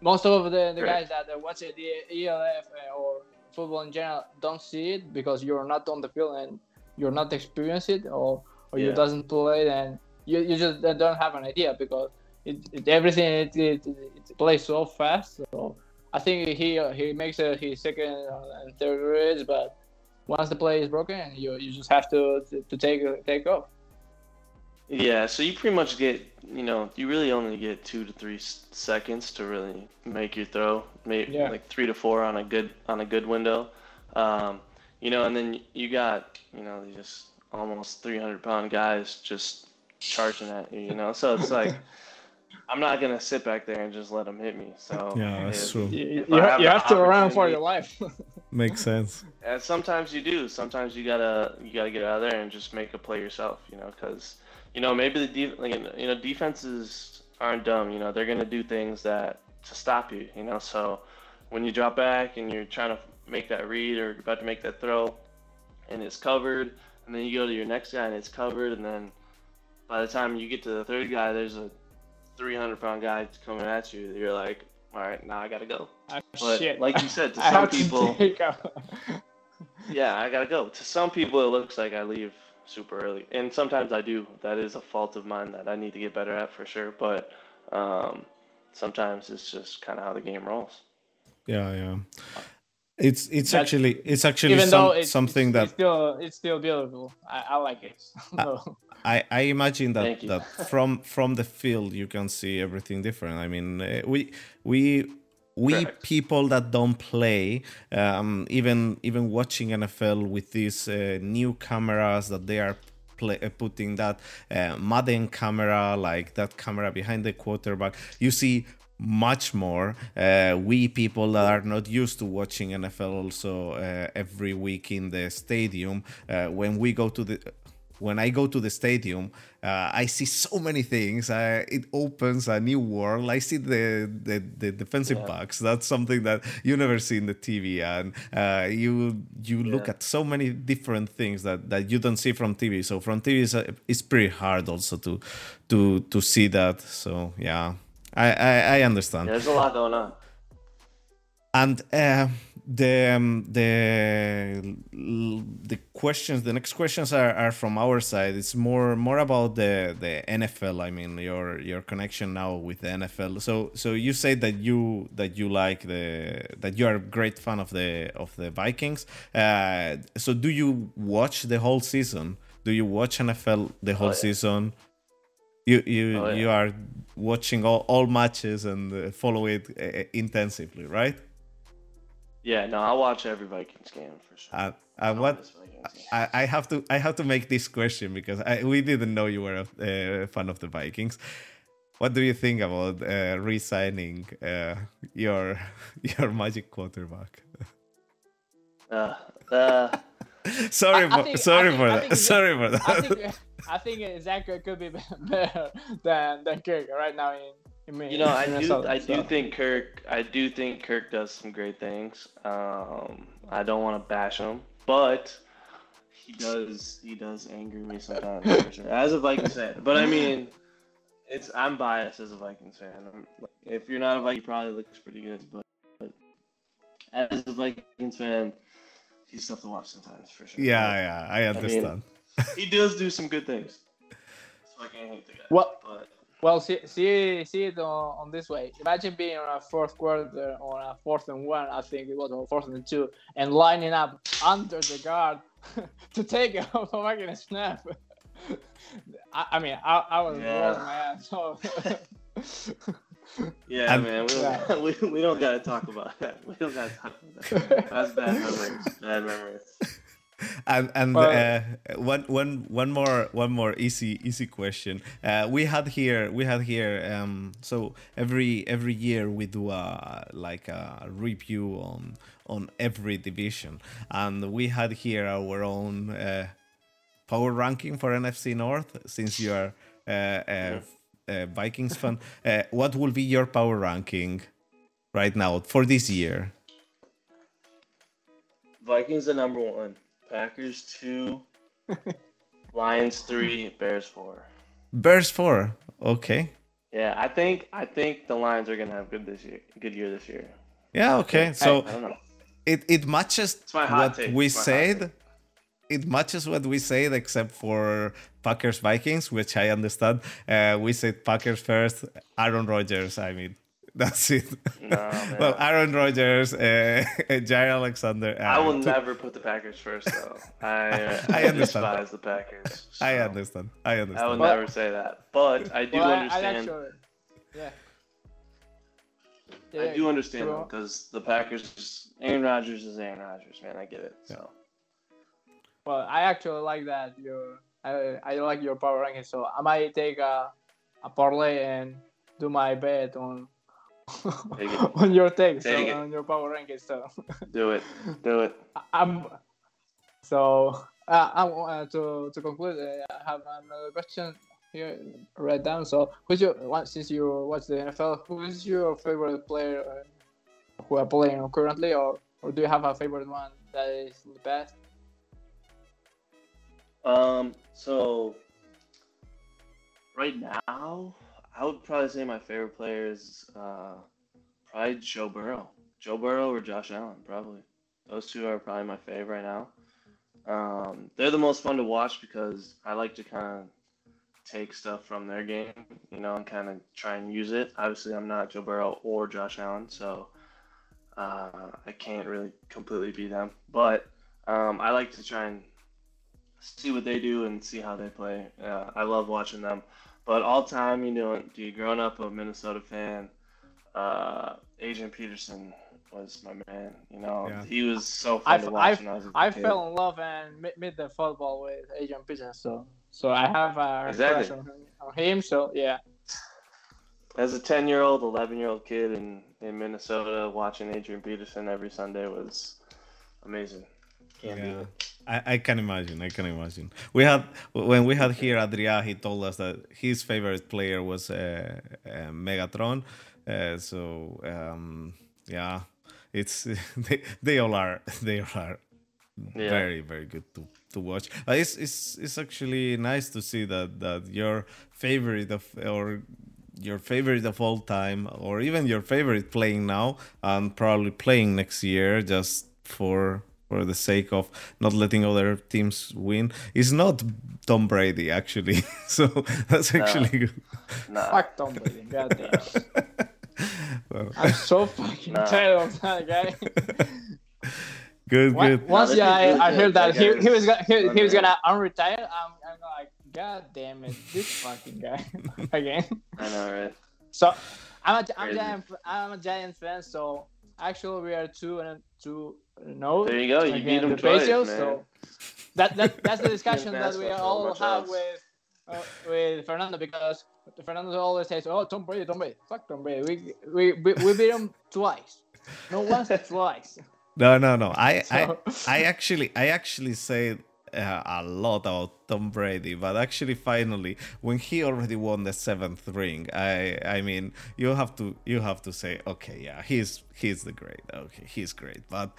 most of the, the guys that watch the ELF uh, or football in general don't see it because you're not on the field and you're not experienced it or, or yeah. you doesn't play and you, you just don't have an idea because it, it everything it, it, it, plays so fast so I think he he makes a, his second and third reads but once the play is broken you, you just have to to, to take take off yeah so you pretty much get you know you really only get two to three seconds to really make your throw maybe yeah. like three to four on a good on a good window um, you know, and then you got, you know, just almost 300 pound guys just charging at you, you know. So it's like, (laughs) I'm not gonna sit back there and just let them hit me. So yeah, that's if, true. You, you, have, you have to run for your life. (laughs) Makes sense. And sometimes you do. Sometimes you gotta you gotta get out there and just make a play yourself. You know, because you know maybe the def- like, you know defenses aren't dumb. You know, they're gonna do things that to stop you. You know, so when you drop back and you're trying to make that read or about to make that throw and it's covered and then you go to your next guy and it's covered and then by the time you get to the third guy there's a 300 pound guy coming at you you're like all right now i gotta go. Oh, but shit. like you said to (laughs) some people (laughs) yeah i gotta go. To some people it looks like i leave super early. And sometimes i do. That is a fault of mine that i need to get better at for sure. But um, sometimes it's just kind of how the game rolls. Yeah yeah it's it's That's, actually it's actually some, it's, something it's, that it's still it's still beautiful. I, I like it. (laughs) I, I imagine that that from from the field you can see everything different. I mean, uh, we we we people that don't play, um, even even watching NFL with these uh, new cameras that they are play, uh, putting that uh, Madden camera, like that camera behind the quarterback, you see much more. Uh, we people that are not used to watching NFL also uh, every week in the stadium, uh, when we go to the when I go to the stadium, uh, I see so many things. Uh, it opens a new world. I see the the, the defensive yeah. backs. That's something that you never see in the TV, and uh, you you yeah. look at so many different things that, that you don't see from TV. So from TV, is, it's pretty hard also to to to see that. So yeah. I, I, I understand. There's a lot going on. And uh, the um, the the questions, the next questions are, are from our side. It's more more about the the NFL. I mean, your your connection now with the NFL. So so you say that you that you like the that you are a great fan of the of the Vikings. Uh, so do you watch the whole season? Do you watch NFL the whole oh, yeah. season? You you oh, yeah. you are watching all, all matches and uh, follow it uh, intensively, right? Yeah, no, I watch every Vikings game for sure. Uh, uh, what I, I have to I have to make this question because I, we didn't know you were a uh, fan of the Vikings. What do you think about uh, re-signing uh, your (laughs) your magic quarterback? Uh, uh, (laughs) sorry I, for think, sorry think, for that. (laughs) Sorry for that. I think Zach could be (laughs) better than than Kirk right now in. in you know, I do. I do think Kirk. I do think Kirk does some great things. Um, I don't want to bash him, but he does he does anger me sometimes for sure. As a Vikings fan, but I mean, it's I'm biased as a Vikings fan. I'm, if you're not a Viking, he probably looks pretty good, but, but as a Vikings fan, he's tough to watch sometimes for sure. Yeah, yeah, I understand. He does do some good things. So I can't hate the guy. Well, but well, see, see, see it on, on this way. Imagine being on a fourth quarter on a fourth and one, I think it was, or fourth and two, and lining up under the guard (laughs) to take a (laughs) fucking snap. (laughs) I, I mean, I, I was Yeah. rolling my ass. So. yeah, And- man, we don't, Yeah. we, we don't gotta talk about that. We don't gotta talk about that. That's bad memories. Bad memories. (laughs) and and uh, one one one more one more easy easy question. Uh, we had here we had here um, so every every year we do a like a review on on every division. And we had here our own uh, power ranking for NFC North since you are uh, a, a Vikings fan. Uh, what will be your power ranking right now for this year? Vikings are number one. Packers two. (laughs) Lions three. Bears four. Bears 4 okay Yeah, I think I think the Lions are gonna have good this year. Good year this year. yeah okay so I don't know. it it matches It's my hot what take. we It's my hot said. It matches what we said, except for Packers Vikings, which I understand. Uh, we said Packers first. Aaron Rodgers. I mean, (laughs) that's it. No, well, Aaron Rodgers, uh, (laughs) Jaire Alexander. Uh, I will two- never put the Packers first, though. (laughs) I, I I, understand. despise the Packers. I so understand. I understand. I would understand. Never say that, but I do Well, I- I understand. actually, yeah. I do understand true. because the Packers, Aaron Rodgers is Aaron Rodgers, man. I get it. So Well, I actually like that. Your I, I like your power ranking, so I might take a, a parlay and do my bet on Take it. (laughs) on your take, it. on your power rankings. So do it, do it. (laughs) I'm so uh, I want to to conclude. Uh, I have another question here write down. So who's your one since you watch the NFL? Who is your favorite player uh, who are playing currently, or or do you have a favorite one that is the best? Um, so right now, I would probably say my favorite player is uh, probably Joe Burrow. Joe Burrow or Josh Allen, probably. Those two are probably my favorite right now. Um, they're the most fun to watch because I like to kind of take stuff from their game, you know, and kind of try and use it. Obviously, I'm not Joe Burrow or Josh Allen, so uh, I can't really completely be them. But um, I like to try and see what they do and see how they play. Uh, I love watching them. But all time, you know, dude, growing up a Minnesota fan, uh, Adrian Peterson was my man. You know, Yeah. he was so I fun to watch I f- when I was a I kid. fell in love and met, met the football with Adrian Peterson, so so I have a Exactly. crush on, on him. So yeah, As a 10 year old, 11 year old kid in, in Minnesota, watching Adrian Peterson every Sunday was amazing. Can't beat Yeah. I, I can imagine. I can imagine. We had when we had here Adria. He told us that his favorite player was uh, uh, Megatron. Uh, so um, yeah, it's (laughs) they, they all are (laughs) they all are Yeah. very very good to, to watch. It's, it's it's actually nice to see that that your favorite of or your favorite of all time or even your favorite playing now and probably playing next year just for for the sake of not letting other teams win is not Tom Brady actually. (laughs) so that's actually good. Nah. fuck Tom Brady, goddamn. (laughs) Well, I'm so fucking Nah. tired of that guy. (laughs) good, Once- good. Once this yeah, is I, I heard that he, he was gonna, he, he was gonna unretire, I'm, I'm like, god damn it, this fucking guy again. I know, right? So I'm a, I'm Crazy. giant I'm a Giants fan. So actually we are two and two no. There you go. You beat him twice, man. So that, that that's the (laughs) discussion that we not so all have else. with uh, with Fernando because Fernando always says, "Oh, Tom Brady, Tom Brady, fuck Tom Brady. We we we, we beat him twice, no once, twice." (laughs) No, no, no. I, So- I, I actually, I actually say uh, a lot about Tom Brady, but actually, finally, when he already won the seventh ring, I I mean, you have to you have to say, okay, yeah, he's he's the great. Okay, he's great, but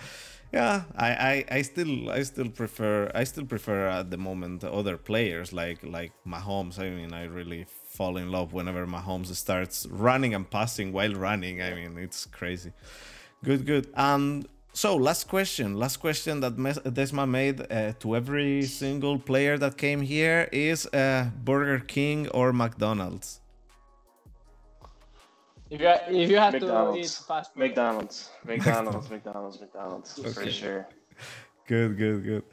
yeah, I, I, I still I still prefer I still prefer at the moment other players like like Mahomes. I mean, I really fall in love whenever Mahomes starts running and passing while running. I mean, it's crazy. Good, good. And so, last question, last question that Desma made uh, to every single player that came here is uh, Burger King or McDonald's. If you if you have McDonald's. to eat fast food. McDonald's, (laughs) McDonald's, McDonald's, McDonald's, okay. for sure. Good, good, good.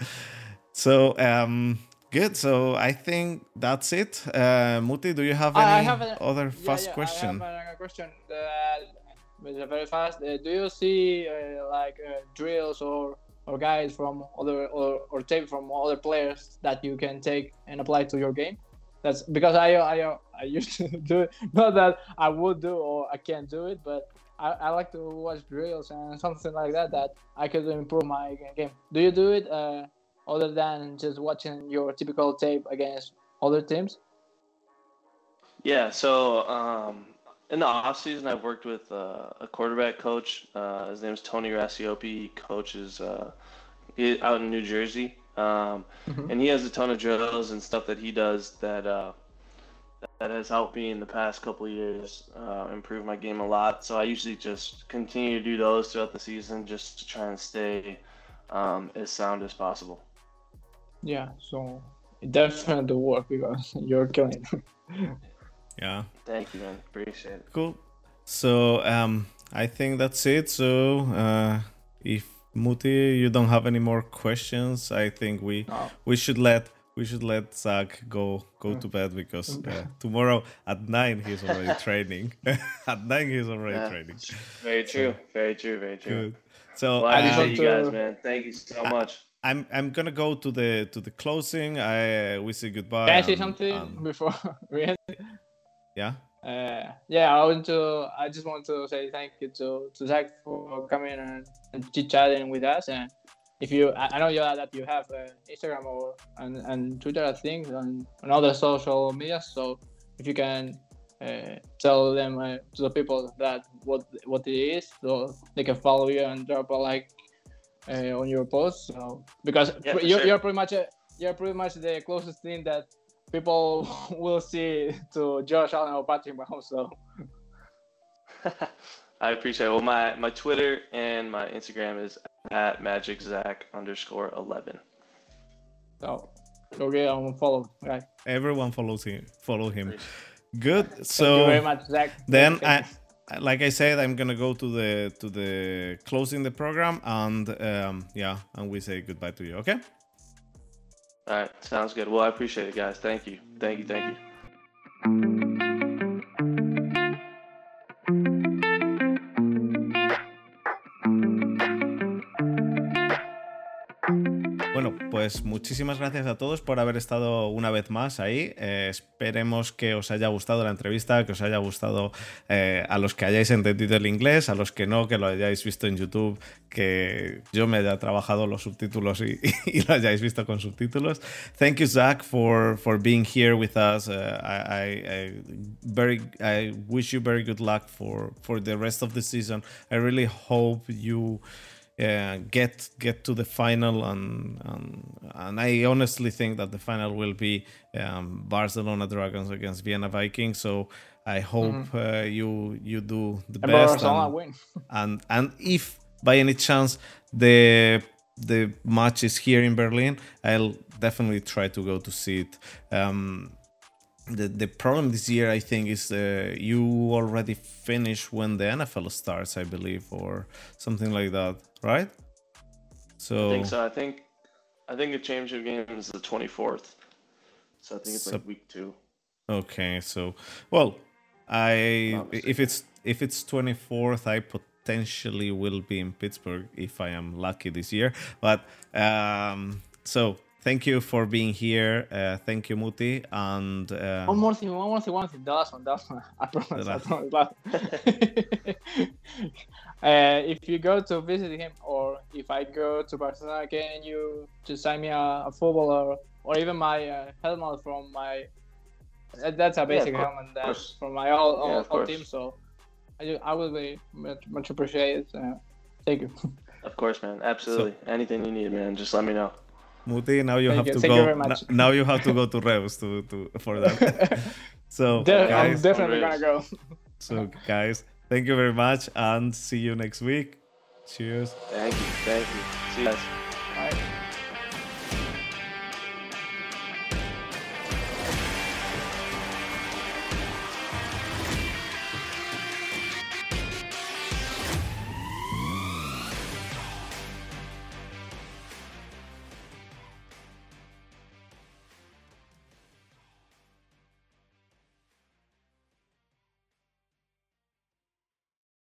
So, um, good. So I think that's it. Uh, Muti, do you have any I have a, other yeah, fast yeah, question? I have a question. Uh, very fast. Uh, do you see uh, like uh, drills or or guys from other or, or tape from other players that you can take and apply to your game? That's because I I I used to (laughs) do it. Not that I would do or I can't do it, but I, I like to watch drills and (laughs) something like that that I could improve my game. Do you do it uh, other than just watching your typical tape against other teams? Yeah. So um, in the off season, I've worked with uh, a quarterback coach. Uh, his name is Tony Racioppi. He coaches uh, out in New Jersey, um, mm-hmm. and he has a ton of drills and stuff that he does that uh, that has helped me in the past couple of years uh, improve my game a lot. So I usually just continue to do those throughout the season, just to try and stay um, as sound as possible. Yeah, so it definitely (laughs) work because (laughs) you're killing. (laughs) Yeah. Thank you, man. Appreciate it. Cool. So um, I think that's it. So uh, if Muti, you don't have any more questions, I think we no. we should let we should let Zach go go to bed because uh, (laughs) tomorrow at nine he's already (laughs) training. (laughs) at nine he's already yeah. training. Very true. Very true. Very true. Good. So well, I appreciate you guys, man. Thank you so much. I'm I'm gonna go to the to the closing. I uh, we say goodbye. Can I say something um, before we end? Yeah. Uh, yeah, I want to. I just want to say thank you to, to Zach for coming and, and chit chatting with us. And if you, I know you that you have uh, Instagram or and, and Twitter, I think, and, and other social media. So if you can uh, tell them uh, to the people that what what it is, so they can follow you and drop a like uh, on your post. So because yeah, you're, sure. you're pretty much a, you're pretty much the closest thing that people (laughs) will see to Josh Allen or Patrick Mahomes. So (laughs) I appreciate it. Well, my, my Twitter and my Instagram is at magiczack underscore 11. So go get on follow. Right. Everyone follows him. Follow him. Good. Thank so you very much, Zach. Then I, like I said, I'm gonna go to the to the closing the program and um, yeah, and we say goodbye to you. Okay. All right, sounds good. Well, I appreciate it, guys. Thank you. Thank you. Thank you. Pues muchísimas gracias a todos por haber estado una vez más ahí. Eh, esperemos que os haya gustado la entrevista, que os haya gustado eh, a los que hayáis entendido el inglés, a los que no, que lo hayáis visto en YouTube, que yo me haya trabajado los subtítulos y, (laughs) lo hayáis visto con subtítulos. Thank you, Zach, for, for being here with us. Uh, I, I, very, I wish you very good luck for, for the rest of the season. I really hope you. Uh, get get to the final and, and, and I honestly think that the final will be um, Barcelona Dragons against Vienna Vikings. So I hope mm-hmm. uh, you you do the and best and, win. (laughs) and and if by any chance the the match is here in Berlin, I'll definitely try to go to see it. Um, the the problem this year I think is uh, you already finish when the NFL starts, I believe, or something like that, right? So I think so. I think I think the championship game is the twenty fourth. So I think it's so, like week two. Okay, so well, I if it's if it's twenty fourth, I potentially will be in Pittsburgh if I am lucky this year. But um, so thank you for being here. Uh, thank you, Muti. And um, one more thing, one more thing, one thing. The last one, the last one. (laughs) I promise. I promise. (laughs) uh, if you go to visit him or if I go to Barcelona, can you just sign me a, a football or, or even my uh, helmet from my that's a basic yeah, helmet that's from my all, all, yeah, all team. So I, I will be much, much appreciated. Uh, thank you. (laughs) Of course, man. Absolutely. So, Anything you need, man. Just let me know. Muti, now you thank have you. to thank go. now you have to go to Reus to, to for that. (laughs) so De- guys, I'm definitely gonna go. so guys, thank you very much and see you next week. Cheers. Thank you. Thank you. See you guys. Bye.